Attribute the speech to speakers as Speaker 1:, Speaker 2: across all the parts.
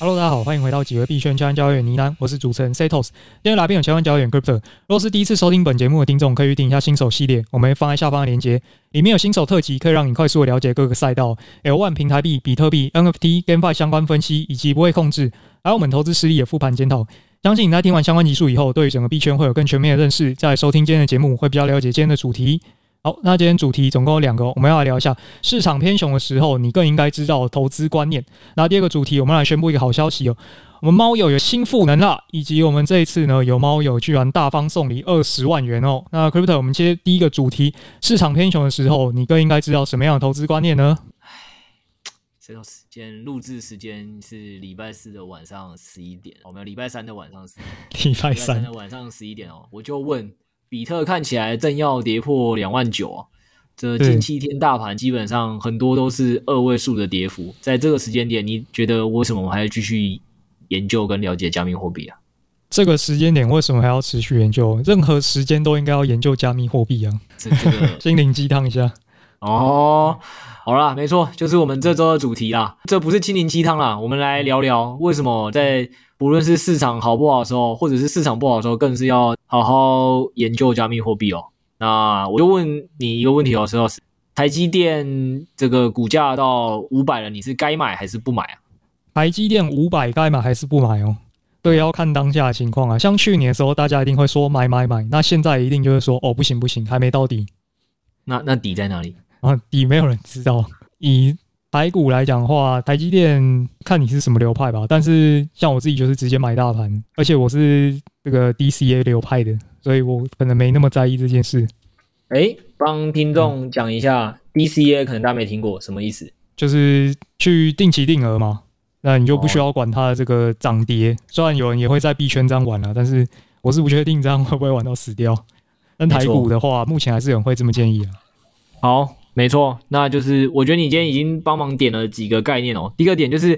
Speaker 1: Hello，大家好，欢迎回到几位币圈千万交易员倪丹，我是主持人 Setos。今天来宾有千万交易员 Crypto。若是第一次收听本节目的听众，可以预定一下新手系列，我们会放在下方的链接，里面有新手特辑，可以让你快速的了解各个赛道、L1 平台币、比特币、NFT、GameFi 相关分析以及不会控制，还有我们投资实力的复盘检讨。相信你在听完相关集数以后，对于整个币圈会有更全面的认识，再来收听今天的节目会比较了解今天的主题。好，那今天主题总共有两个，我们要来聊一下市场偏熊的时候，你更应该知道投资观念。那第二个主题，我们来宣布一个好消息哦，我们猫友有新赋能啦，以及我们这一次呢，有猫友居然大方送礼二十万元哦。那 Crypto，我们接第一个主题，市场偏熊的时候，你更应该知道什么样的投资观念呢？
Speaker 2: 唉，这段时间录制时间是礼拜四的晚上十一点，我们礼拜三的晚上十
Speaker 1: 礼拜三
Speaker 2: 的晚上十一点哦，我就问。比特看起来正要跌破两万九啊！这近七天大盘基本上很多都是二位数的跌幅，在这个时间点，你觉得为什么我还要继续研究跟了解加密货币啊？
Speaker 1: 这个时间点为什么还要持续研究？任何时间都应该要研究加密货币啊！
Speaker 2: 这这个
Speaker 1: 心灵鸡汤一下
Speaker 2: 哦。好啦，没错，就是我们这周的主题啦。这不是心灵鸡汤啦，我们来聊聊为什么在。不论是市场好不好的时候，或者是市场不好的时候，更是要好好研究加密货币哦。那我就问你一个问题哦，石老师，台积电这个股价到五百了，你是该买还是不买啊？
Speaker 1: 台积电五百该买还是不买哦？对，要看当下的情况啊。像去年的时候，大家一定会说买买买，那现在一定就是说哦，不行不行，还没到底。
Speaker 2: 那那底在哪里？
Speaker 1: 啊，底没有人知道。以台股来讲的话，台积电看你是什么流派吧。但是像我自己就是直接买大盘，而且我是这个 DCA 流派的，所以我可能没那么在意这件事。
Speaker 2: 哎，帮听众讲一下、嗯、DCA，可能大家没听过，什么意思？
Speaker 1: 就是去定期定额嘛，那你就不需要管它的这个涨跌。虽然有人也会在币圈这样玩啊，但是我是不确定这样会不会玩到死掉。但台股的话，目前还是有人会这么建议啊。
Speaker 2: 好。没错，那就是我觉得你今天已经帮忙点了几个概念哦。第一个点就是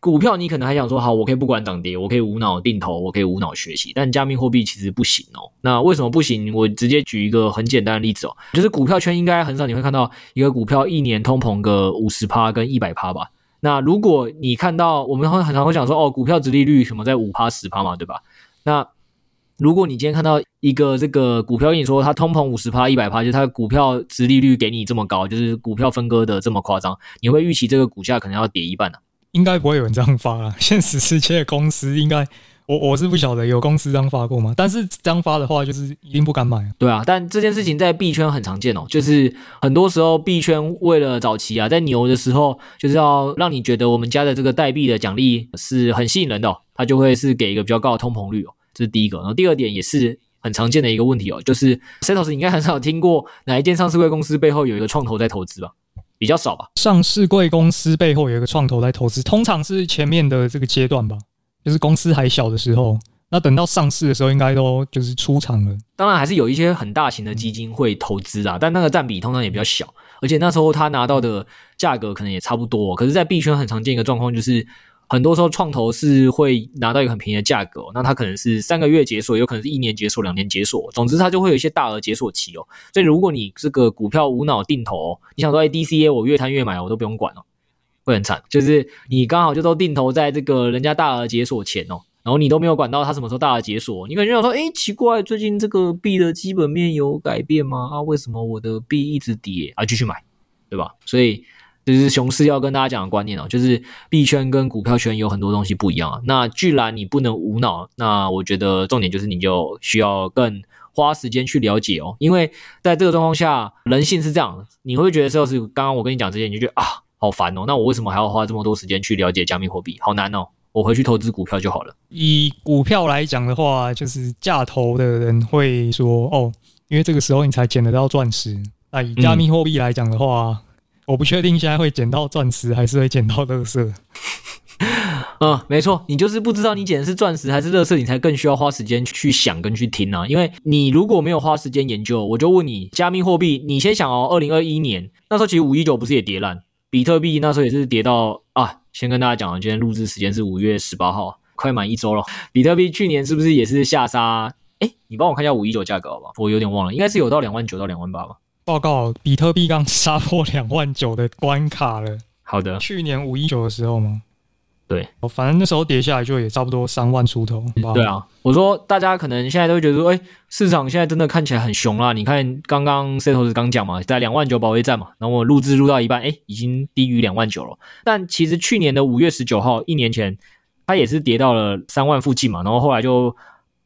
Speaker 2: 股票，你可能还想说，好，我可以不管涨跌，我可以无脑定投，我可以无脑学习。但加密货币其实不行哦。那为什么不行？我直接举一个很简单的例子哦，就是股票圈应该很少你会看到一个股票一年通膨个五十趴跟一百趴吧。那如果你看到我们会很常会讲说，哦，股票殖利率什么在五趴十趴嘛，对吧？那如果你今天看到一个这个股票跟你说它通膨五十趴一百趴，就是它的股票值利率给你这么高，就是股票分割的这么夸张，你会预期这个股价可能要跌一半呢、啊？
Speaker 1: 应该不会有人这样发啊。现实世界的公司应该，我我是不晓得有公司这样发过吗？但是这样发的话，就是一定不敢买啊。
Speaker 2: 对啊，但这件事情在币圈很常见哦，就是很多时候币圈为了早期啊，在牛的时候，就是要让你觉得我们家的这个代币的奖励是很吸引人的、哦，它就会是给一个比较高的通膨率哦。这是第一个，然后第二点也是很常见的一个问题哦，就是 Setos 你应该很少听过哪一间上市贵公司背后有一个创投在投资吧？比较少吧？
Speaker 1: 上市贵公司背后有一个创投在投资，通常是前面的这个阶段吧，就是公司还小的时候。那等到上市的时候，应该都就是出场了。
Speaker 2: 当然还是有一些很大型的基金会投资啊，但那个占比通常也比较小，而且那时候他拿到的价格可能也差不多。可是，在币圈很常见一个状况就是。很多时候创投是会拿到一个很便宜的价格，那它可能是三个月解锁，有可能是一年解锁、两年解锁，总之它就会有一些大额解锁期哦。所以如果你这个股票无脑定投，你想说哎，DCA 我越摊越买，我都不用管哦，会很惨。就是你刚好就都定投在这个人家大额解锁前哦，然后你都没有管到它什么时候大额解锁，你可能就想说哎，奇怪，最近这个币的基本面有改变吗？啊，为什么我的币一直跌啊？继续买，对吧？所以。就是熊市要跟大家讲的观念哦，就是币圈跟股票圈有很多东西不一样啊。那既然你不能无脑，那我觉得重点就是你就需要更花时间去了解哦。因为在这个状况下，人性是这样，你会觉得说是刚刚我跟你讲这些，你就觉得啊好烦哦。那我为什么还要花这么多时间去了解加密货币？好难哦，我回去投资股票就好了。
Speaker 1: 以股票来讲的话，就是价投的人会说哦，因为这个时候你才捡得到钻石。那以加密货币来讲的话，嗯我不确定现在会捡到钻石还是会捡到乐色。
Speaker 2: 嗯，没错，你就是不知道你捡的是钻石还是乐色，你才更需要花时间去想跟去听啊。因为你如果没有花时间研究，我就问你，加密货币，你先想哦，二零二一年那时候其实五一九不是也跌烂，比特币那时候也是跌到啊。先跟大家讲，今天录制时间是五月十八号，快满一周了。比特币去年是不是也是下杀？哎，你帮我看一下五一九价格好不好？我有点忘了，应该是有到两万九到两万八吧。
Speaker 1: 报告，比特币刚杀破两万九的关卡了。
Speaker 2: 好的，
Speaker 1: 去年五一九的时候吗？
Speaker 2: 对，
Speaker 1: 反正那时候跌下来就也差不多三万出头。
Speaker 2: 对啊，我说大家可能现在都会觉得说，哎，市场现在真的看起来很熊啦。你看刚刚 Setos 刚讲嘛，在两万九保卫战嘛，然后我录制录到一半，哎，已经低于两万九了。但其实去年的五月十九号，一年前，它也是跌到了三万附近嘛，然后后来就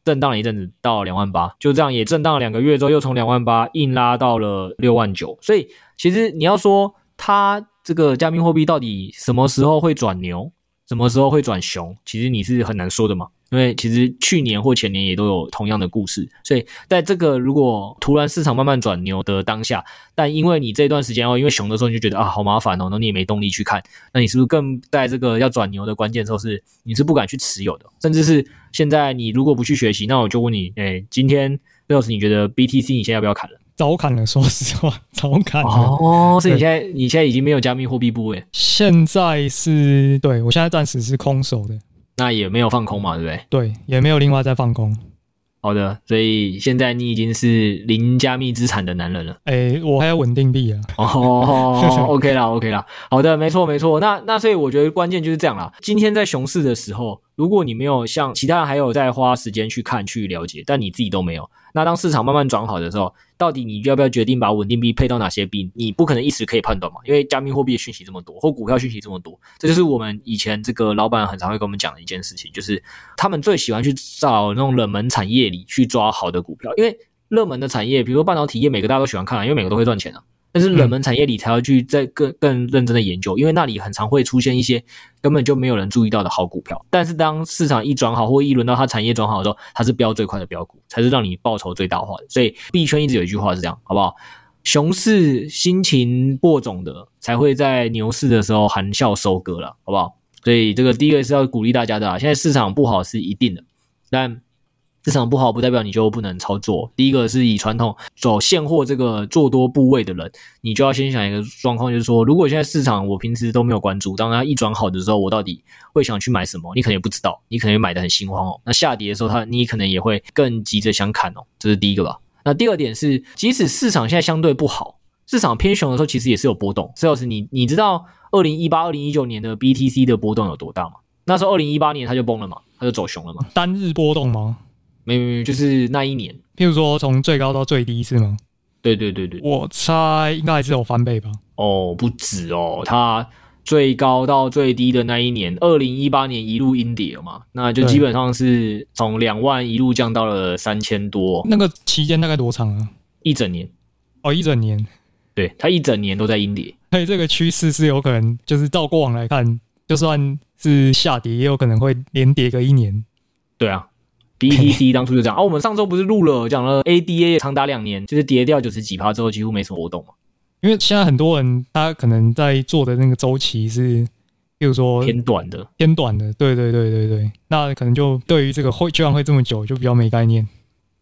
Speaker 2: 震荡了一阵子到两万八，就这样也震荡了两个月之后，又从两万八硬拉到了六万九。所以其实你要说它这个加密货币到底什么时候会转牛？什么时候会转熊？其实你是很难说的嘛，因为其实去年或前年也都有同样的故事，所以在这个如果突然市场慢慢转牛的当下，但因为你这段时间哦，因为熊的时候你就觉得啊好麻烦哦，那你也没动力去看，那你是不是更在这个要转牛的关键时候是你是不敢去持有的，甚至是现在你如果不去学习，那我就问你，哎，今天六老师你觉得 BTC 你现在要不要砍了？
Speaker 1: 早砍了，说实话，早砍了。
Speaker 2: 哦，所以你现在你现在已经没有加密货币部位？
Speaker 1: 现在是对，我现在暂时是空手的。
Speaker 2: 那也没有放空嘛，对不对？
Speaker 1: 对，也没有另外再放空。
Speaker 2: 好的，所以现在你已经是零加密资产的男人了。
Speaker 1: 哎，我还有稳定币啊。
Speaker 2: 哦，OK 啦，OK 啦。好的，没错没错。那那所以我觉得关键就是这样啦。今天在熊市的时候，如果你没有像其他人还有在花时间去看去了解，但你自己都没有。那当市场慢慢转好的时候，到底你要不要决定把稳定币配到哪些币？你不可能一时可以判断嘛，因为加密货币的讯息这么多，或股票讯息这么多，这就是我们以前这个老板很常会跟我们讲的一件事情，就是他们最喜欢去找那种冷门产业里去抓好的股票，因为热门的产业，比如说半导体业，每个大家都喜欢看，因为每个都会赚钱啊。但是冷门产业里才要去再更更认真的研究，因为那里很常会出现一些根本就没有人注意到的好股票。但是当市场一转好，或一轮到它产业转好的时候，它是飙最快的标股，才是让你报酬最大化的。所以币圈一直有一句话是这样，好不好？熊市辛勤播种的，才会在牛市的时候含笑收割了，好不好？所以这个第一个是要鼓励大家的啊，现在市场不好是一定的，但。市场不好不代表你就不能操作。第一个是以传统走现货这个做多部位的人，你就要先想一个状况，就是说，如果现在市场我平时都没有关注，当它一转好的时候，我到底会想去买什么？你可能也不知道，你可能也买得很心慌哦。那下跌的时候，它你可能也会更急着想砍哦。这是第一个吧。那第二点是，即使市场现在相对不好，市场偏熊的时候，其实也是有波动。这要是你你知道二零一八、二零一九年的 BTC 的波动有多大吗？那时候二零一八年它就崩了嘛，它就走熊了嘛。
Speaker 1: 单日波动吗？
Speaker 2: 没没没，就是那一年，
Speaker 1: 譬如说从最高到最低是吗？
Speaker 2: 对对对对，
Speaker 1: 我猜应该还是有翻倍吧。
Speaker 2: 哦，不止哦，它最高到最低的那一年，二零一八年一路阴跌嘛，那就基本上是从两万一路降到了三千多。
Speaker 1: 那个期间大概多长啊？
Speaker 2: 一整年。
Speaker 1: 哦，一整年。
Speaker 2: 对，它一整年都在阴跌。
Speaker 1: 所以这个趋势是有可能，就是照过往来看，就算是下跌，也有可能会连跌个一年。
Speaker 2: 对啊。BTC 当初就这样啊，我们上周不是录了讲了 ADA 长达两年，就是跌掉九十几趴之后几乎没什么活动嘛。
Speaker 1: 因为现在很多人他可能在做的那个周期是，比如说
Speaker 2: 偏短的，
Speaker 1: 偏短的，对对对对对，那可能就对于这个会居然会这么久就比较没概念。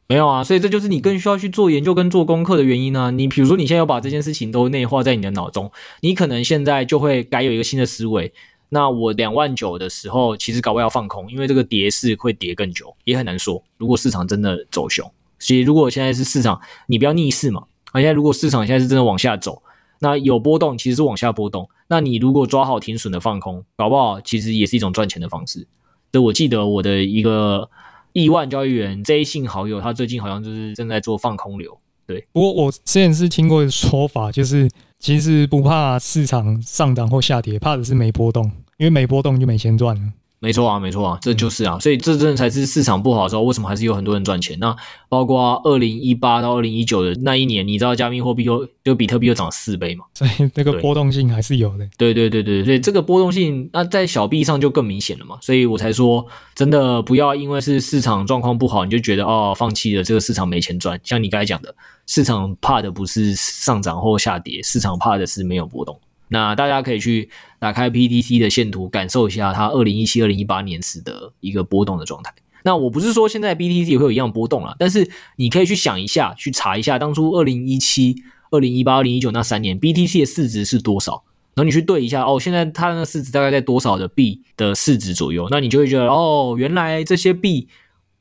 Speaker 2: 没有啊，所以这就是你更需要去做研究跟做功课的原因呢、啊。你比如说你现在要把这件事情都内化在你的脑中，你可能现在就会改有一个新的思维。那我两万九的时候，其实搞不好要放空，因为这个跌势会跌更久，也很难说。如果市场真的走熊，所以如果现在是市场，你不要逆势嘛。而现在如果市场现在是真的往下走，那有波动，其实是往下波动。那你如果抓好停损的放空，搞不好其实也是一种赚钱的方式。所以我记得我的一个亿万交易员 J 姓好友，他最近好像就是正在做放空流。对，
Speaker 1: 不过我之前是听过说法，就是其实不怕市场上涨或下跌，怕的是没波动。因为没波动就没钱赚了，
Speaker 2: 没错啊，没错啊，这就是啊，所以这真的才是市场不好的时候，为什么还是有很多人赚钱？那包括二零一八到二零一九的那一年，你知道加密货币又就比特币又涨四倍嘛？
Speaker 1: 所以那个波动性还是有的。
Speaker 2: 对对对对，所以这个波动性，那在小币上就更明显了嘛。所以我才说，真的不要因为是市场状况不好，你就觉得哦，放弃了这个市场没钱赚。像你刚才讲的，市场怕的不是上涨或下跌，市场怕的是没有波动。那大家可以去打开 BTC 的线图，感受一下它二零一七、二零一八年时的一个波动的状态。那我不是说现在 BTC 也会有一样波动啦，但是你可以去想一下，去查一下当初二零一七、二零一八、二零一九那三年 BTC 的市值是多少，然后你去对一下，哦，现在它的市值大概在多少的币的市值左右，那你就会觉得，哦，原来这些币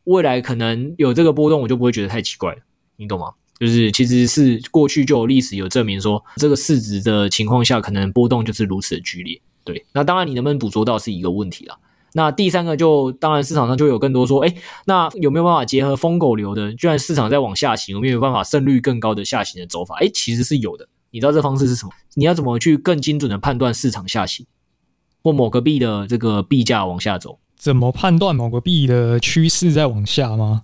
Speaker 2: 未来可能有这个波动，我就不会觉得太奇怪了，你懂吗？就是其实是过去就有历史有证明说，这个市值的情况下，可能波动就是如此的剧烈。对，那当然你能不能捕捉到是一个问题啦。那第三个就当然市场上就有更多说，哎，那有没有办法结合疯狗流的？居然市场在往下行，有没有办法胜率更高的下行的走法？哎，其实是有的。你知道这方式是什么？你要怎么去更精准的判断市场下行，或某个币的这个币价往下走？
Speaker 1: 怎么判断某个币的趋势在往下吗？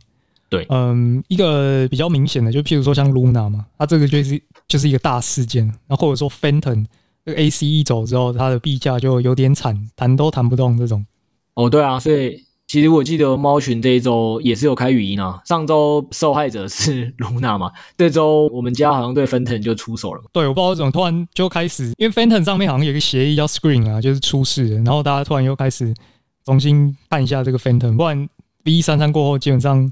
Speaker 2: 对，
Speaker 1: 嗯，一个比较明显的，就譬如说像 Luna 嘛，它这个就是就是一个大事件。那或者说 Fenton 这个 AC 一走之后，它的币价就有点惨，弹都弹不动这种。
Speaker 2: 哦，对啊，所以其实我记得猫群这一周也是有开语音啊。上周受害者是 Luna 嘛，这周我们家好像对 Fenton 就出手了。
Speaker 1: 对，我不知道怎么突然就开始，因为 Fenton 上面好像有一个协议叫 Screen 啊，就是出事，然后大家突然又开始重新看一下这个 Fenton，不然 V 三三过后，基本上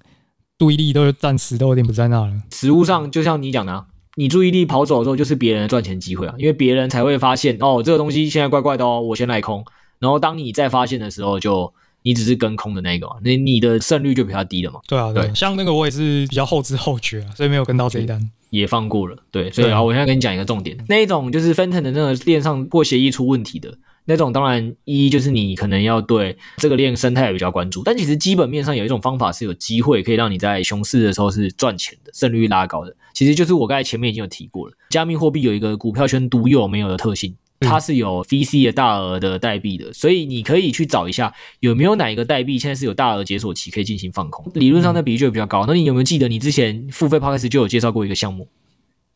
Speaker 1: 注意力都暂时都有点不在那了。
Speaker 2: 实物上就像你讲的啊，你注意力跑走的时候，就是别人的赚钱机会啊，因为别人才会发现哦，这个东西现在怪怪的哦，我先来空。然后当你再发现的时候，就你只是跟空的那个嘛，那你的胜率就比较低了嘛。
Speaker 1: 对啊，对，对，像那个我也是比较后知后觉啊，所以没有跟到这一单，
Speaker 2: 也放过了。对，所以啊，我现在跟你讲一个重点，那一种就是 Phantom 的那个链上或协议出问题的那种，当然一就是你可能要对这个链生态也比较关注，但其实基本面上有一种方法是有机会可以让你在熊市的时候是赚钱的，胜率拉高的。其实就是我刚才前面已经有提过了，加密货币有一个股票圈独有没有的特性。它是有 VC 的大额的代币的，所以你可以去找一下有没有哪一个代币现在是有大额解锁期可以进行放空。理论上那比例就会比较高。那你有没有记得你之前付费 Podcast 就有介绍过一个项目？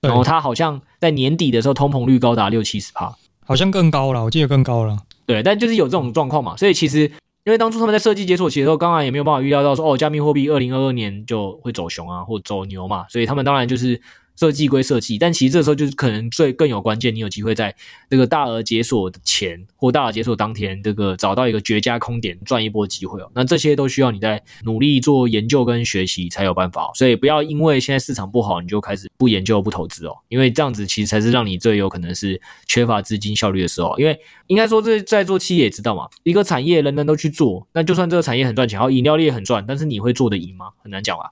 Speaker 2: 然后它好像在年底的时候通膨率高达六七十趴，
Speaker 1: 好像更高了，我记得更高了。
Speaker 2: 对，但就是有这种状况嘛。所以其实因为当初他们在设计解锁期的时候，当然也没有办法预料到说哦，加密货币二零二二年就会走熊啊，或走牛嘛。所以他们当然就是。设计归设计，但其实这时候就是可能最更有关键，你有机会在这个大额解锁的前或大额解锁当天，这个找到一个绝佳空点赚一波机会哦。那这些都需要你在努力做研究跟学习才有办法，所以不要因为现在市场不好，你就开始不研究不投资哦，因为这样子其实才是让你最有可能是缺乏资金效率的时候。因为应该说这在做企业也知道嘛，一个产业人人都去做，那就算这个产业很赚钱，然后饮料业很赚，但是你会做得赢吗？很难讲啊。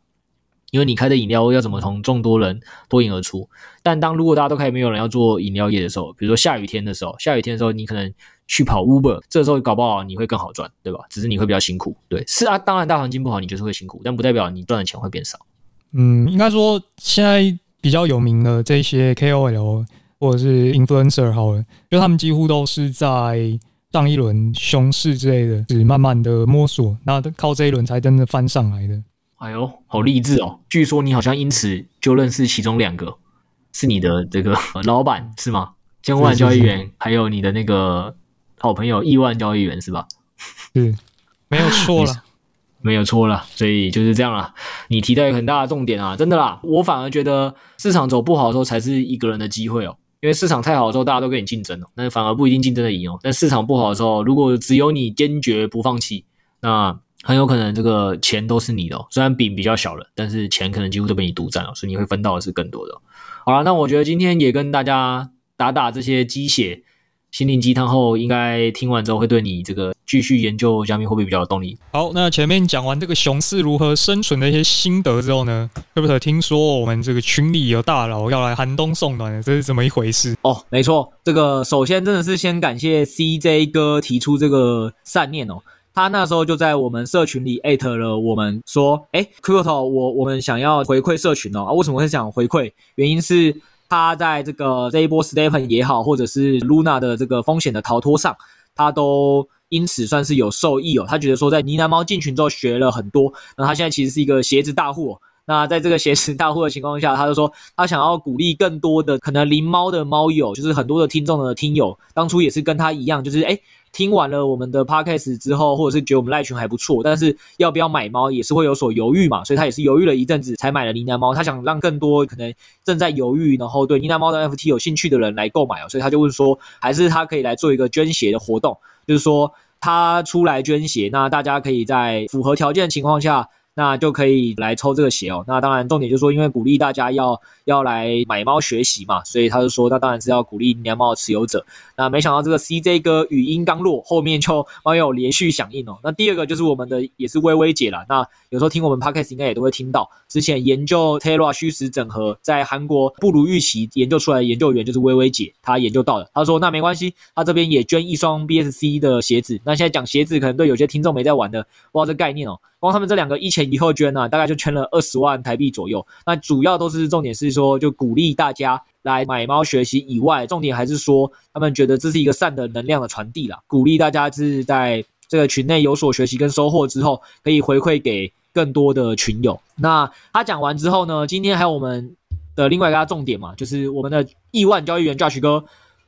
Speaker 2: 因为你开的饮料要怎么从众多人脱颖而出？但当如果大家都开始没有人要做饮料业的时候，比如说下雨天的时候，下雨天的时候你可能去跑 Uber，这时候搞不好你会更好赚，对吧？只是你会比较辛苦。对，是啊，当然大环境不好，你就是会辛苦，但不代表你赚的钱会变少。
Speaker 1: 嗯，应该说现在比较有名的这些 KOL 或者是 Influencer 好了，就他们几乎都是在上一轮熊市之类的，是慢慢的摸索，那靠这一轮才真的翻上来的。
Speaker 2: 哎呦，好励志哦！据说你好像因此就认识其中两个，是你的这个 老板是吗？千万交易员，还有你的那个好朋友亿万交易员是吧？
Speaker 1: 嗯，没有错了，
Speaker 2: 没有错了，所以就是这样了。你提到一个很大的重点啊，真的啦，我反而觉得市场走不好的时候才是一个人的机会哦，因为市场太好的时候大家都跟你竞争哦，那反而不一定竞争的赢哦。但市场不好的时候，如果只有你坚决不放弃，那。很有可能这个钱都是你的哦，虽然饼比较小了，但是钱可能几乎都被你独占了，所以你会分到的是更多的。好了，那我觉得今天也跟大家打打这些鸡血、心灵鸡汤后，应该听完之后会对你这个继续研究加密货币比较有动力。
Speaker 1: 好，那前面讲完这个熊市如何生存的一些心得之后呢，对不对？听说我们这个群里有大佬要来寒冬送暖，这是怎么一回事？
Speaker 2: 哦，没错，这个首先真的是先感谢 CJ 哥提出这个善念哦。他那时候就在我们社群里艾特了我们说，诶，Crypto，我我们想要回馈社群哦。啊，为什么会想回馈？原因是他在这个这一波 Stepen 也好，或者是 Luna 的这个风险的逃脱上，他都因此算是有受益哦。他觉得说在呢喃猫进群之后学了很多，那他现在其实是一个鞋子大户。那在这个鞋子大户的情况下，他就说他想要鼓励更多的可能零猫的猫友，就是很多的听众的听友，当初也是跟他一样，就是诶听完了我们的 podcast 之后，或者是觉得我们赖群还不错，但是要不要买猫也是会有所犹豫嘛，所以他也是犹豫了一阵子才买了呢喃猫。他想让更多可能正在犹豫，然后对呢喃猫的 FT 有兴趣的人来购买哦，所以他就问说，还是他可以来做一个捐血的活动，就是说他出来捐血，那大家可以在符合条件的情况下。那就可以来抽这个鞋哦。那当然重点就是说，因为鼓励大家要要来买猫学习嘛，所以他就说，那当然是要鼓励呢喃猫的持有者。那没想到这个 CJ 哥语音刚落，后面就猫友连续响应哦。那第二个就是我们的也是微微姐啦。那有时候听我们 Podcast 应该也都会听到，之前研究 Terra 虚实整合在韩国不如预期研究出来的研究员就是微微姐，她研究到了，她说那没关系，她这边也捐一双 BSC 的鞋子。那现在讲鞋子，可能对有些听众没在玩的，不知道这概念哦。光他们这两个一前以后捐呢、啊，大概就捐了二十万台币左右。那主要都是重点是说，就鼓励大家来买猫学习以外，重点还是说他们觉得这是一个善的能量的传递啦，鼓励大家是在这个群内有所学习跟收获之后，可以回馈给更多的群友。那他讲完之后呢，今天还有我们的另外一个重点嘛，就是我们的亿万交易员 Josh 哥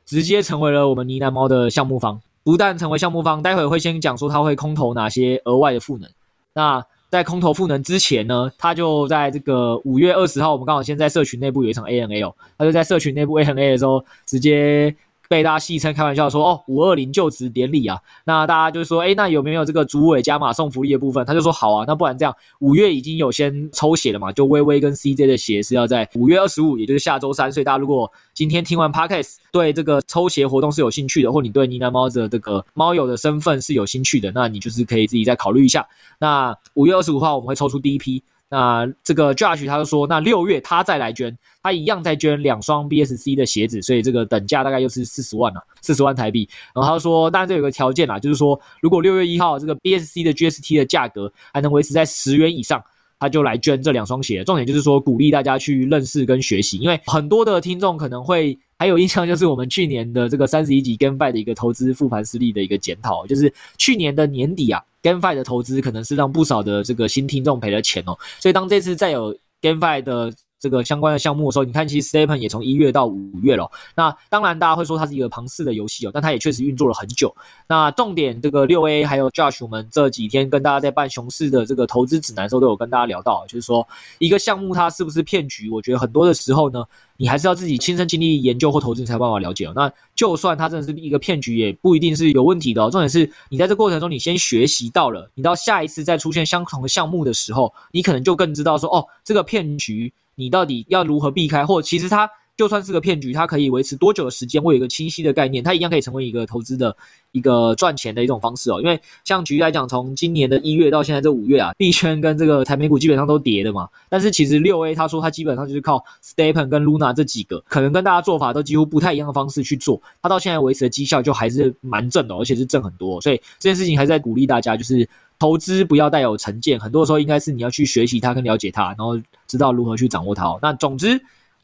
Speaker 2: 直接成为了我们呢喃猫的项目方，不但成为项目方，待会会先讲说他会空投哪些额外的赋能。那在空投赋能之前呢，他就在这个五月二十号，我们刚好先在社群内部有一场 ANA，他就在社群内部 ANA 的时候直接。被大家戏称开玩笑说哦，五二零就职典礼啊，那大家就说，诶，那有没有这个主委加码送福利的部分？他就说好啊，那不然这样，五月已经有先抽血了嘛，就微微跟 CJ 的血是要在五月二十五，也就是下周三。所以大家如果今天听完 Podcast，对这个抽血活动是有兴趣的，或你对呢喃猫的这个猫友的身份是有兴趣的，那你就是可以自己再考虑一下。那五月二十五号我们会抽出第一批。那这个 Josh 他就说，那六月他再来捐，他一样再捐两双 BSC 的鞋子，所以这个等价大概又是四十万了，四十万台币。然后他说，当然这有个条件啦，就是说如果六月一号这个 BSC 的 GST 的价格还能维持在十元以上，他就来捐这两双鞋。重点就是说鼓励大家去认识跟学习，因为很多的听众可能会还有印象，就是我们去年的这个三十一集 GameFi 的一个投资复盘失利的一个检讨，就是去年的年底啊。GameFi 的投资可能是让不少的这个新听众赔了钱哦，所以当这次再有 GameFi 的这个相关的项目的时候，你看其实 STEPN 也从一月到五月了。那当然大家会说它是一个庞氏的游戏哦，但它也确实运作了很久。那重点这个六 A 还有 Josh，我们这几天跟大家在办熊市的这个投资指南的时候都有跟大家聊到，就是说一个项目它是不是骗局，我觉得很多的时候呢。你还是要自己亲身经历研究或投资，才有办法了解。那就算它真的是一个骗局，也不一定是有问题的哦。重点是你在这过程中，你先学习到了，你到下一次再出现相同的项目的时候，你可能就更知道说，哦，这个骗局你到底要如何避开，或其实它。就算是个骗局，它可以维持多久的时间？会有一个清晰的概念，它一样可以成为一个投资的一个赚钱的一种方式哦。因为像举例来讲，从今年的一月到现在这五月啊，币圈跟这个台美股基本上都跌的嘛。但是其实六 A 他说他基本上就是靠 Stepen 跟 Luna 这几个，可能跟大家做法都几乎不太一样的方式去做，他到现在维持的绩效就还是蛮正的，而且是正很多。所以这件事情还是在鼓励大家，就是投资不要带有成见，很多时候应该是你要去学习它跟了解它，然后知道如何去掌握它。那总之。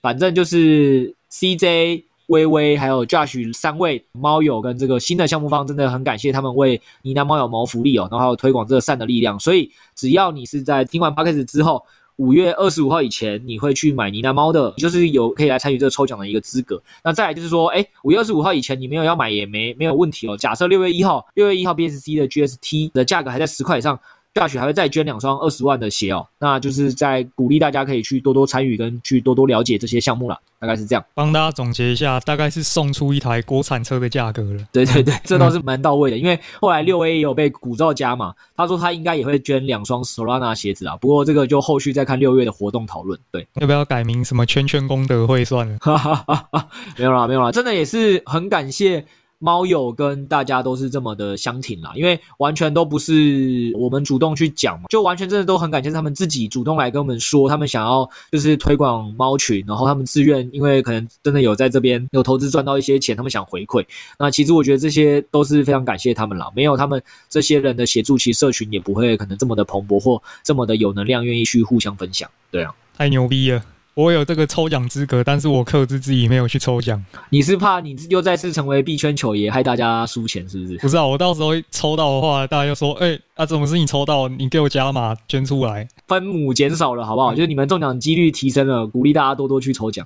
Speaker 2: 反正就是 CJ、微微还有 Josh 三位猫友跟这个新的项目方，真的很感谢他们为呢喃猫友谋福利哦，然后还有推广这个善的力量。所以只要你是在听完 Podcast 之后，五月二十五号以前你会去买呢喃猫的，就是有可以来参与这个抽奖的一个资格。那再来就是说，哎，五月二十五号以前你没有要买也没没有问题哦。假设六月一号，六月一号 BSC 的 GST 的价格还在十块以上。Josh 还会再捐两双二十万的鞋哦，那就是在鼓励大家可以去多多参与跟去多多了解这些项目了，大概是这样。
Speaker 1: 帮大家总结一下，大概是送出一台国产车的价格了。
Speaker 2: 对对对，这倒是蛮到位的，嗯、因为后来六 A 也有被鼓噪加嘛，他说他应该也会捐两双 Solana 鞋子啊，不过这个就后续再看六月的活动讨论。对，
Speaker 1: 要不要改名什么圈圈功德会算了？哈哈哈
Speaker 2: 哈，没有啦，没有啦，真的也是很感谢。猫友跟大家都是这么的相挺啦，因为完全都不是我们主动去讲嘛，就完全真的都很感谢他们自己主动来跟我们说，他们想要就是推广猫群，然后他们自愿，因为可能真的有在这边有投资赚到一些钱，他们想回馈。那其实我觉得这些都是非常感谢他们啦，没有他们这些人的协助，其实社群也不会可能这么的蓬勃或这么的有能量，愿意去互相分享。对啊，
Speaker 1: 太牛逼了。我有这个抽奖资格，但是我克制自己没有去抽奖。
Speaker 2: 你是怕你又再次成为币圈球爷，害大家输钱是不是？
Speaker 1: 不是啊，我到时候抽到的话，大家就说：“哎、欸，啊，怎么是你抽到？你给我加码捐出来，
Speaker 2: 分母减少了，好不好？嗯、就是你们中奖几率提升了，鼓励大家多多去抽奖。”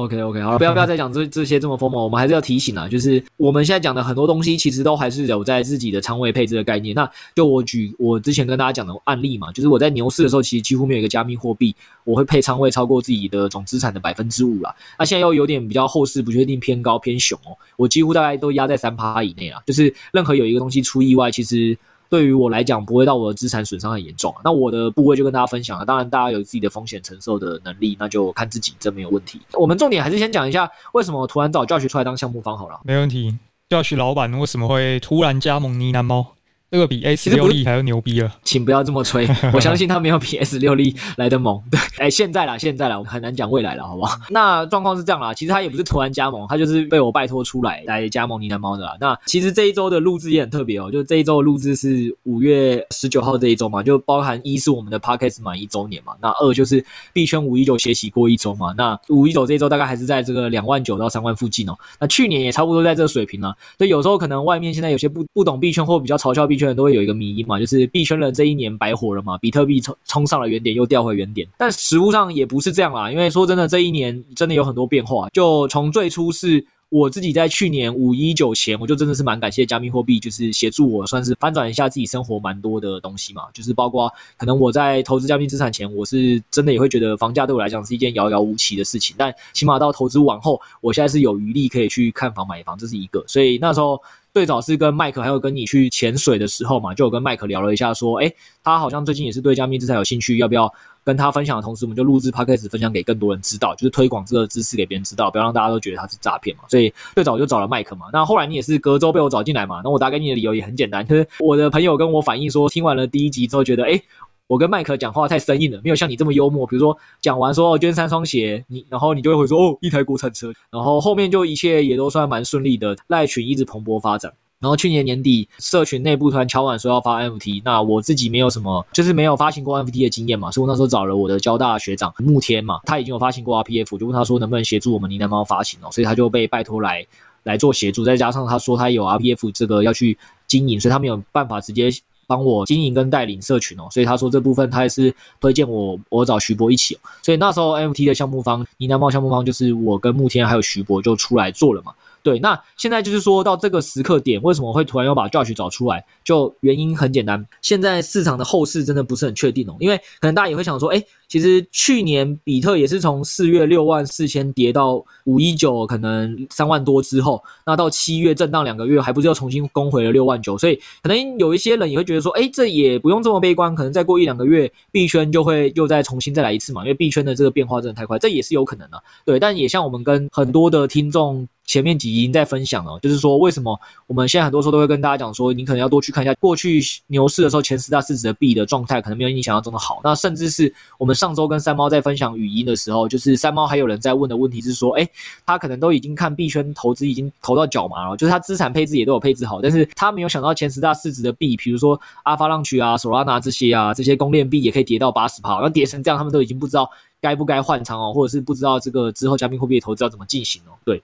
Speaker 2: OK OK，好了，不要不要再讲这这些这么疯魔，我们还是要提醒啊，就是我们现在讲的很多东西，其实都还是有在自己的仓位配置的概念。那就我举我之前跟大家讲的案例嘛，就是我在牛市的时候，其实几乎没有一个加密货币我会配仓位超过自己的总资产的百分之五啦。那现在又有点比较后市不确定偏高偏熊哦，我几乎大概都压在三趴以内啦。就是任何有一个东西出意外，其实对于我来讲不会到我的资产损伤很严重。那我的部位就跟大家分享了，当然大家有自己的风险承受的能力，那就看自己，这没有问题。我们重点还是先讲一下为什么突然找教学出来当项目方好了。
Speaker 1: 没问题教学老板为什么会突然加盟呢喃猫？这个比 S 六力还要牛逼了，
Speaker 2: 请不要这么吹，我相信他没有比 S 六力来的猛。对，哎，现在啦，现在啦，我们很难讲未来了，好不好？那状况是这样啦，其实他也不是突然加盟，他就是被我拜托出来来加盟呢喃猫的啦。那其实这一周的录制也很特别哦，就这一周的录制是五月十九号这一周嘛，就包含一是我们的 Podcast 满一周年嘛，那二就是币圈五一九学习过一周嘛，那五一九这一周大概还是在这个两万九到三万附近哦。那去年也差不多在这个水平了，所以有时候可能外面现在有些不不懂币圈或比较嘲笑币圈人都会有一个迷因嘛，就是币圈人这一年白活了嘛，比特币冲冲上了原点，又掉回原点。但实物上也不是这样啦，因为说真的，这一年真的有很多变化。就从最初是我自己在去年五一九前，我就真的是蛮感谢加密货币，就是协助我算是翻转一下自己生活蛮多的东西嘛。就是包括可能我在投资加密资产前，我是真的也会觉得房价对我来讲是一件遥遥无期的事情。但起码到投资完后，我现在是有余力可以去看房买房，这是一个。所以那时候。最早是跟麦克还有跟你去潜水的时候嘛，就有跟麦克聊了一下，说，诶，他好像最近也是对加密资产有兴趣，要不要跟他分享的同时，我们就录制 Podcast 分享给更多人知道，就是推广这个知识给别人知道，不要让大家都觉得他是诈骗嘛。所以最早就找了麦克嘛。那后来你也是隔周被我找进来嘛。那我打给你的理由也很简单，就是我的朋友跟我反映说，听完了第一集之后觉得，诶。我跟麦克讲话太生硬了，没有像你这么幽默。比如说讲完说，捐三双鞋，你然后你就会回说哦，一台国产车，然后后面就一切也都算蛮顺利的，赖群一直蓬勃发展。然后去年年底，社群内部突然敲碗说要发 NFT，那我自己没有什么，就是没有发行过 NFT 的经验嘛，所以我那时候找了我的交大学长慕天嘛，他已经有发行过 RPF，就问他说能不能协助我们呢喃猫发行哦，所以他就被拜托来来做协助，再加上他说他有 RPF 这个要去经营，所以他没有办法直接。帮我经营跟带领社群哦，所以他说这部分他也是推荐我，我找徐博一起哦，所以那时候 NFT 的项目方，呢喃猫项目方就是我跟慕天还有徐博就出来做了嘛。对，那现在就是说到这个时刻点，为什么会突然要把 Josh 找出来？就原因很简单，现在市场的后市真的不是很确定哦，因为可能大家也会想说，哎，其实去年比特也是从四月六万四千跌到五一九，可能三万多之后，那到七月震荡两个月，还不是又重新攻回了六万九？所以可能有一些人也会觉得说，哎，这也不用这么悲观，可能再过一两个月，币圈就会又再重新再来一次嘛，因为币圈的这个变化真的太快，这也是有可能的。对，但也像我们跟很多的听众。前面几集已经在分享了，就是说为什么我们现在很多时候都会跟大家讲说，你可能要多去看一下过去牛市的时候前十大市值的币的状态，可能没有你想象中的好。那甚至是我们上周跟三猫在分享语音的时候，就是三猫还有人在问的问题是说，诶，他可能都已经看币圈投资已经投到脚麻了，就是他资产配置也都有配置好，但是他没有想到前十大市值的币，比如说阿法浪曲啊、索拉纳这些啊，这些公链币也可以跌到八十趴，那跌成这样，他们都已经不知道该不该换仓哦，或者是不知道这个之后加密货币的投资要怎么进行哦，对。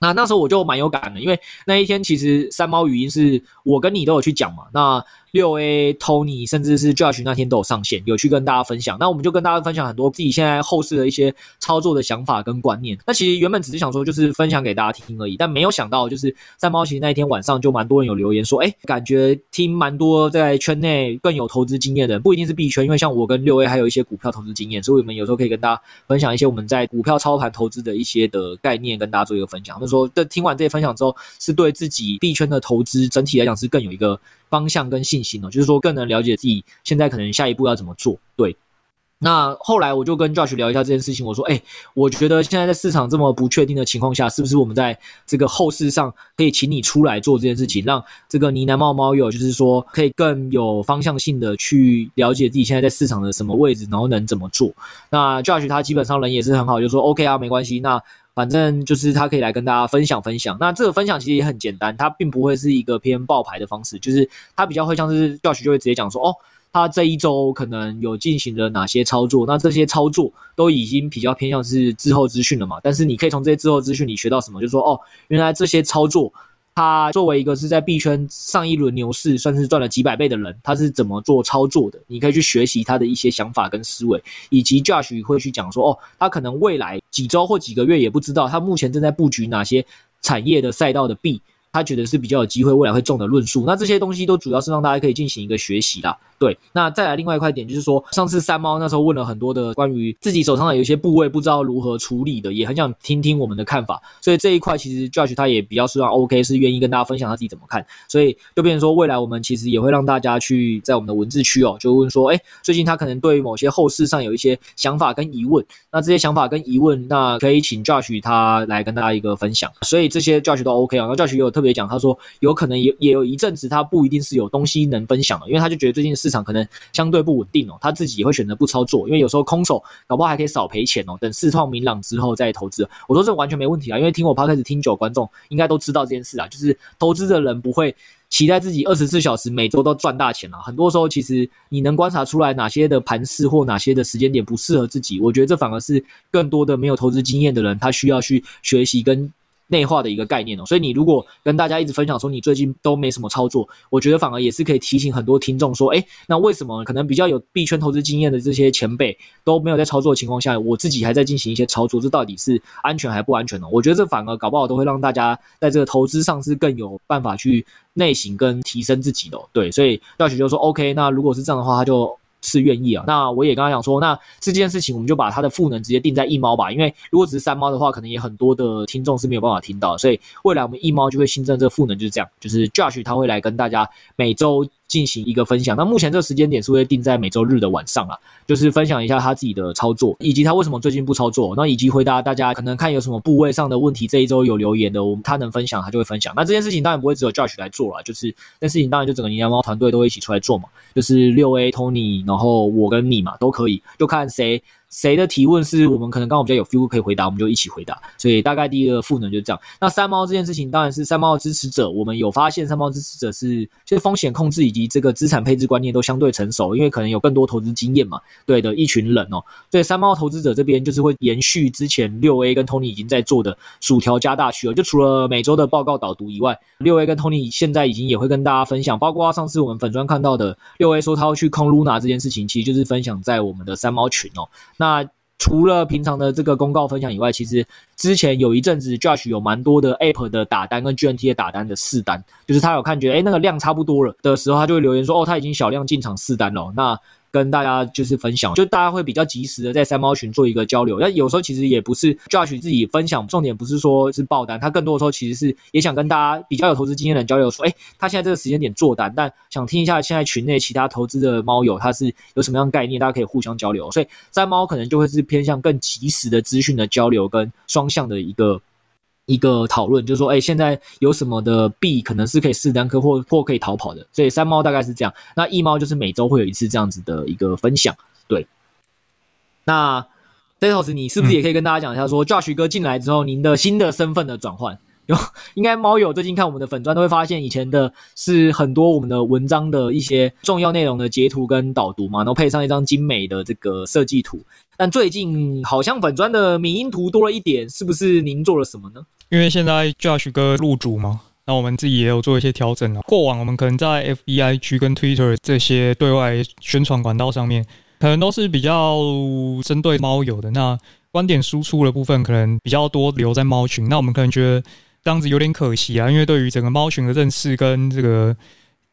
Speaker 2: 那那时候我就蛮有感的，因为那一天其实三猫语音是我跟你都有去讲嘛。那六 A Tony 甚至是 Josh 那天都有上线，有去跟大家分享。那我们就跟大家分享很多自己现在后市的一些操作的想法跟观念。那其实原本只是想说就是分享给大家听而已，但没有想到就是三猫其实那一天晚上就蛮多人有留言说，哎，感觉听蛮多在圈内更有投资经验的人，不一定是币圈，因为像我跟六 A 还有一些股票投资经验，所以我们有时候可以跟大家分享一些我们在股票操盘投资的一些的概念，跟大家做一个分享。他们说，这听完这些分享之后，是对自己币圈的投资整体来讲是更有一个。方向跟信心哦，就是说更能了解自己现在可能下一步要怎么做。对，那后来我就跟 Josh 聊一下这件事情，我说，哎，我觉得现在在市场这么不确定的情况下，是不是我们在这个后市上可以请你出来做这件事情，让这个呢喃猫猫友就是说可以更有方向性的去了解自己现在在市场的什么位置，然后能怎么做。那 Josh 他基本上人也是很好，就说 OK 啊，没关系，那。反正就是他可以来跟大家分享分享。那这个分享其实也很简单，他并不会是一个偏爆牌的方式，就是他比较会像是教学就会直接讲说，哦，他这一周可能有进行了哪些操作，那这些操作都已经比较偏向是滞后资讯了嘛。但是你可以从这些滞后资讯里学到什么，就说，哦，原来这些操作。他作为一个是在币圈上一轮牛市算是赚了几百倍的人，他是怎么做操作的？你可以去学习他的一些想法跟思维，以及 Josh 会去讲说，哦，他可能未来几周或几个月也不知道，他目前正在布局哪些产业的赛道的币。他觉得是比较有机会未来会中的论述。那这些东西都主要是让大家可以进行一个学习啦。对，那再来另外一块点就是说，上次三猫那时候问了很多的关于自己手上的有一些部位不知道如何处理的，也很想听听我们的看法。所以这一块其实 Josh 他也比较希望 OK，是愿意跟大家分享他自己怎么看。所以就变成说，未来我们其实也会让大家去在我们的文字区哦，就问说，哎，最近他可能对于某些后事上有一些想法跟疑问。那这些想法跟疑问，那可以请 Josh 他来跟大家一个分享。所以这些 Josh 都 OK 啊。那 Josh 也有特别讲，他说有可能也也有一阵子他不一定是有东西能分享的，因为他就觉得最近是市场可能相。对不稳定哦，他自己也会选择不操作，因为有时候空手搞不好还可以少赔钱哦。等市况明朗之后再投资，我说这完全没问题啊，因为听我 p 开始听久，观众应该都知道这件事啊，就是投资的人不会期待自己二十四小时每周都赚大钱啊。很多时候其实你能观察出来哪些的盘势或哪些的时间点不适合自己，我觉得这反而是更多的没有投资经验的人，他需要去学习跟。内化的一个概念哦，所以你如果跟大家一直分享说你最近都没什么操作，我觉得反而也是可以提醒很多听众说，诶，那为什么可能比较有币圈投资经验的这些前辈都没有在操作的情况下，我自己还在进行一些操作，这到底是安全还不安全呢？我觉得这反而搞不好都会让大家在这个投资上是更有办法去内省跟提升自己的。对，所以廖许就说，OK，那如果是这样的话，他就。是愿意啊，那我也刚刚讲说，那这件事情我们就把它的赋能直接定在一猫吧，因为如果只是三猫的话，可能也很多的听众是没有办法听到，所以未来我们一猫就会新增这个赋能，就是这样，就是 Josh 他会来跟大家每周。进行一个分享，那目前这个时间点是会定在每周日的晚上啊，就是分享一下他自己的操作，以及他为什么最近不操作，那以及回答大家可能看有什么部位上的问题，这一周有留言的，我们他能分享他就会分享。那这件事情当然不会只有 Josh 来做了，就是这事情当然就整个你家猫团队都会一起出来做嘛，就是六 A Tony，然后我跟你嘛都可以，就看谁。谁的提问是我们可能刚好比较有 feel 可以回答，我们就一起回答。所以大概第一个赋能就是这样。那三猫这件事情当然是三猫的支持者，我们有发现三猫支持者是就是风险控制以及这个资产配置观念都相对成熟，因为可能有更多投资经验嘛，对的一群人哦。所以三猫投资者这边就是会延续之前六 A 跟 Tony 已经在做的薯条加大区了，就除了每周的报告导读以外，六 A 跟 Tony 现在已经也会跟大家分享，包括上次我们粉砖看到的六 A 说他要去空 Luna 这件事情，其实就是分享在我们的三猫群哦。那除了平常的这个公告分享以外，其实之前有一阵子，Josh 有蛮多的 App 的打单跟 GNT 的打单的试单，就是他有看觉得，诶，那个量差不多了的时候，他就会留言说，哦，他已经小量进场试单了。那跟大家就是分享，就大家会比较及时的在三猫群做一个交流。那有时候其实也不是 Josh 自己分享，重点不是说是爆单，他更多的时候其实是也想跟大家比较有投资经验的人交流，说，诶，他现在这个时间点做单，但想听一下现在群内其他投资的猫友他是有什么样概念，大家可以互相交流。所以三猫可能就会是偏向更及时的资讯的交流跟双向的一个。一个讨论就是说，哎，现在有什么的币可能是可以试单颗或或可以逃跑的，所以三猫大概是这样。那一猫就是每周会有一次这样子的一个分享，对。那 Datos 你是不是也可以跟大家讲一下说，Josh 哥进来之后，您的新的身份的转换？有 应该猫友最近看我们的粉专都会发现，以前的是很多我们的文章的一些重要内容的截图跟导读嘛，然后配上一张精美的这个设计图。但最近好像粉专的迷音图多了一点，是不是您做了什么呢？
Speaker 1: 因为现在 Josh 哥入主嘛，那我们自己也有做一些调整啊。过往我们可能在 FBI 区跟 Twitter 这些对外宣传管道上面，可能都是比较针对猫友的。那观点输出的部分可能比较多留在猫群。那我们可能觉得这样子有点可惜啊，因为对于整个猫群的认识跟这个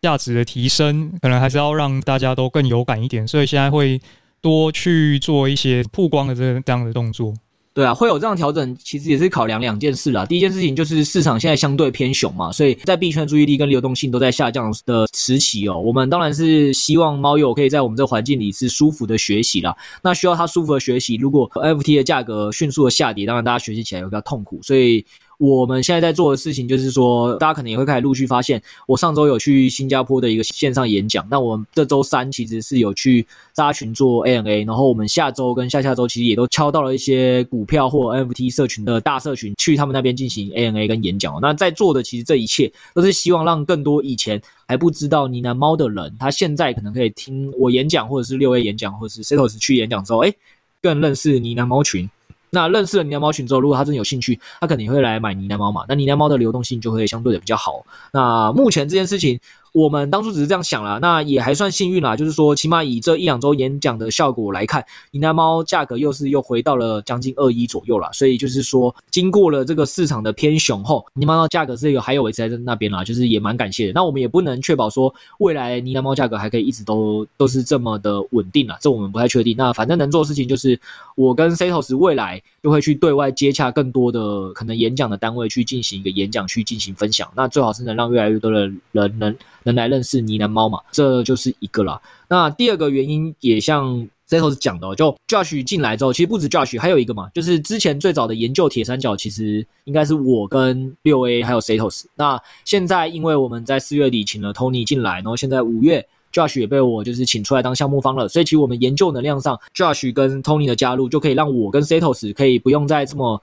Speaker 1: 价值的提升，可能还是要让大家都更有感一点。所以现在会多去做一些曝光的这这样的动作。
Speaker 2: 对啊，会有这样调整，其实也是考量两件事啦。第一件事情就是市场现在相对偏熊嘛，所以在币圈注意力跟流动性都在下降的时期哦。我们当然是希望猫友可以在我们这个环境里是舒服的学习啦。那需要他舒服的学习，如果 FT 的价格迅速的下跌，当然大家学习起来会比较痛苦，所以。我们现在在做的事情就是说，大家可能也会开始陆续发现，我上周有去新加坡的一个线上演讲。那我们这周三其实是有去扎群做 A N A，然后我们下周跟下下周其实也都敲到了一些股票或 NFT 社群的大社群，去他们那边进行 A N A 跟演讲。那在做的其实这一切都是希望让更多以前还不知道呢喃猫的人，他现在可能可以听我演讲，或者是六 A 演讲，或者是 Setos 去演讲之后，诶，更认识呢喃猫群。那认识了呢喃猫群之后，如果他真的有兴趣，他肯定会来买呢喃猫嘛。那呢喃猫的流动性就会相对的比较好。那目前这件事情，我们当初只是这样想啦，那也还算幸运啦。就是说，起码以这一两周演讲的效果来看，呢喃猫价格又是又回到了将近二一左右啦。所以就是说，经过了这个市场的偏熊后，呢喃猫价格是有还有维持在那边啦，就是也蛮感谢的。那我们也不能确保说未来呢喃猫价格还可以一直都都是这么的稳定啦，这我们不太确定。那反正能做的事情就是，我跟 Setos 未来就会去对外接洽更多的可能演讲的单位去进行一个演讲，去进行分享。那最好是能让越来越多的人能。能来认识呢喃猫嘛，这就是一个啦。那第二个原因也像 Setos 讲的，就 Josh 进来之后，其实不止 Josh，还有一个嘛，就是之前最早的研究铁三角，其实应该是我跟六 A 还有 Setos。那现在因为我们在四月底请了 Tony 进来，然后现在五月 Josh 也被我就是请出来当项目方了，所以其实我们研究能量上，Josh 跟 Tony 的加入就可以让我跟 Setos 可以不用再这么。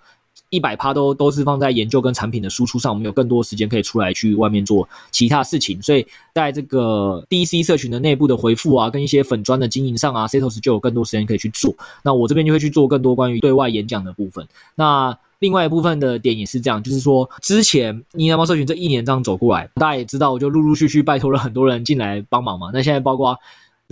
Speaker 2: 一百趴都都是放在研究跟产品的输出上，我们有更多时间可以出来去外面做其他事情，所以在这个 DC 社群的内部的回复啊，跟一些粉砖的经营上啊，Setos 就有更多时间可以去做。那我这边就会去做更多关于对外演讲的部分。那另外一部分的点也是这样，就是说之前呢喃猫社群这一年这样走过来，大家也知道，我就陆陆续续拜托了很多人进来帮忙嘛。那现在包括。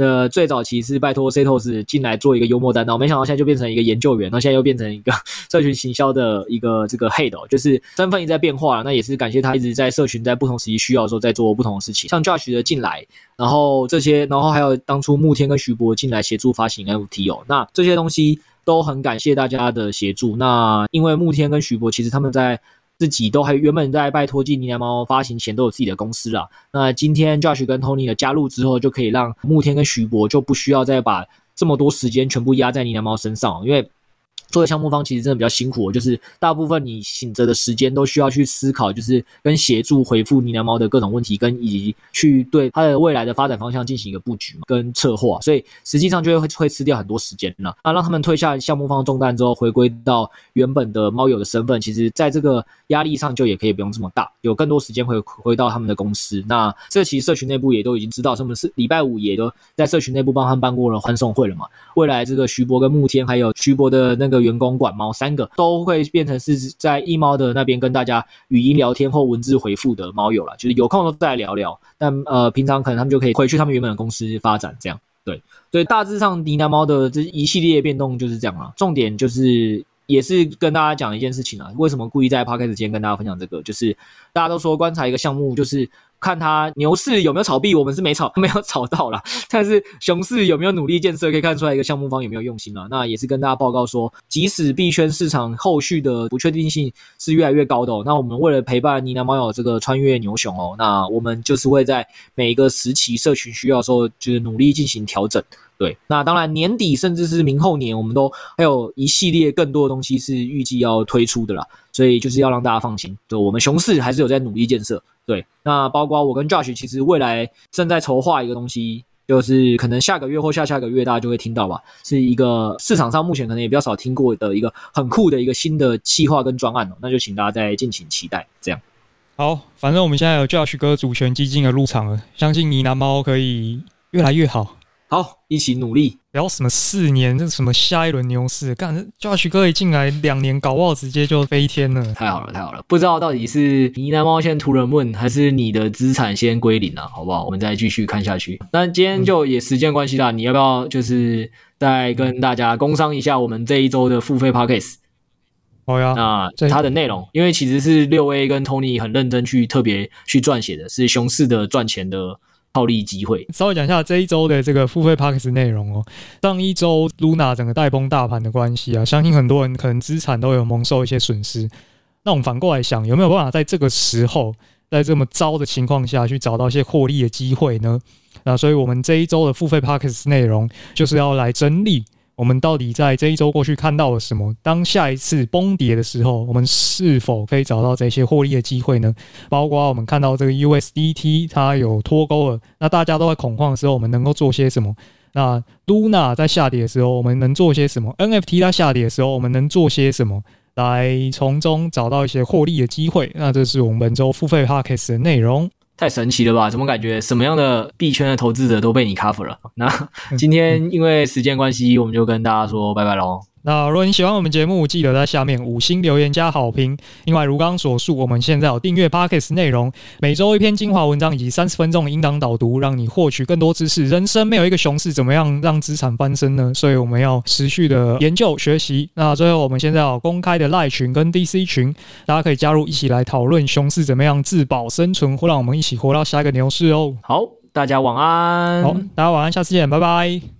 Speaker 2: 呃，最早期是拜托 Setos 进来做一个幽默担当，没想到现在就变成一个研究员，那现在又变成一个 社群行销的一个这个 head，就是身份一直在变化。那也是感谢他一直在社群在不同时期需要的时候在做不同的事情，像 Josh 的进来，然后这些，然后还有当初慕天跟徐博进来协助发行 NFT 哦，那这些东西都很感谢大家的协助。那因为慕天跟徐博其实他们在。自己都还原本在拜托进呢喃猫发行前都有自己的公司了。那今天 Josh 跟 Tony 的加入之后，就可以让慕天跟徐博就不需要再把这么多时间全部压在呢喃猫身上，因为。做的项目方其实真的比较辛苦，就是大部分你醒着的时间都需要去思考，就是跟协助回复呢喃猫的各种问题，跟以及去对它的未来的发展方向进行一个布局嘛，跟策划，所以实际上就会会吃掉很多时间了。那让他们退下项目方重担之后，回归到原本的猫友的身份，其实在这个压力上就也可以不用这么大，有更多时间回回到他们的公司。那这其实社群内部也都已经知道，他们是礼拜五也都在社群内部帮他们办过了欢送会了嘛。未来这个徐博跟慕天还有徐博的那个。员工管猫三个都会变成是在一猫的那边跟大家语音聊天或文字回复的猫友了，就是有空都再来聊聊。但呃，平常可能他们就可以回去他们原本的公司发展，这样对。所以大致上呢喃猫的这一系列变动就是这样了。重点就是也是跟大家讲一件事情啊，为什么故意在 Podcast 间跟大家分享这个？就是大家都说观察一个项目就是。看他牛市有没有炒币，我们是没炒，没有炒到啦。但是熊市有没有努力建设，可以看出来一个项目方有没有用心了。那也是跟大家报告说，即使币圈市场后续的不确定性是越来越高的哦，那我们为了陪伴你男朋友这个穿越牛熊哦，那我们就是会在每一个时期社群需要的时候，就是努力进行调整。对，那当然年底甚至是明后年，我们都还有一系列更多的东西是预计要推出的啦。所以就是要让大家放心，就我们熊市还是有在努力建设。对，那包括我跟 Josh，其实未来正在筹划一个东西，就是可能下个月或下下个月大家就会听到吧，是一个市场上目前可能也比较少听过的一个很酷的一个新的企划跟专案哦。那就请大家再敬请期待。这样，
Speaker 1: 好，反正我们现在有 Josh 哥主权基金的入场了，相信呢喃猫可以越来越好。
Speaker 2: 好，一起努力。
Speaker 1: 聊什么四年？这什么下一轮牛市？干，Josh 哥一进来两年，搞不好直接就飞天了。
Speaker 2: 太好了，太好了！不知道到底是呢喃猫先屠了问，还是你的资产先归零了？好不好？我们再继续看下去。那今天就也时间关系啦，嗯、你要不要就是再跟大家工商一下我们这一周的付费 Podcast？
Speaker 1: 好呀。
Speaker 2: 那它的内容，因为其实是六 A 跟 Tony 很认真去特别去撰写的，是熊市的赚钱的。套利机会，
Speaker 1: 稍微讲一下这一周的这个付费 p a c k s 内容哦。上一周 Luna 整个带崩大盘的关系啊，相信很多人可能资产都有蒙受一些损失。那我们反过来想，有没有办法在这个时候，在这么糟的情况下去找到一些获利的机会呢？那所以我们这一周的付费 p a c k s 内容就是要来整理。我们到底在这一周过去看到了什么？当下一次崩跌的时候，我们是否可以找到这些获利的机会呢？包括我们看到这个 USDT 它有脱钩了，那大家都在恐慌的时候，我们能够做些什么？那 Luna 在下跌的时候，我们能做些什么？NFT 在下跌的时候，我们能做些什么来从中找到一些获利的机会？那这是我们本周付费 p o c a s t 的内容。
Speaker 2: 太神奇了吧？怎么感觉什么样的币圈的投资者都被你 cover 了？那 今天因为时间关系，我们就跟大家说拜拜喽。
Speaker 1: 那如果你喜欢我们节目，记得在下面五星留言加好评。另外，如刚所述，我们现在有订阅 Podcast 内容，每周一篇精华文章以及三十分钟的音档导读，让你获取更多知识。人生没有一个熊市，怎么样让资产翻身呢？所以我们要持续的研究学习。那最后，我们现在有公开的赖群跟 DC 群，大家可以加入，一起来讨论熊市怎么样自保生存，或让我们一起活到下一个牛市哦。
Speaker 2: 好，大家晚安。
Speaker 1: 好，大家晚安，下次见，拜拜。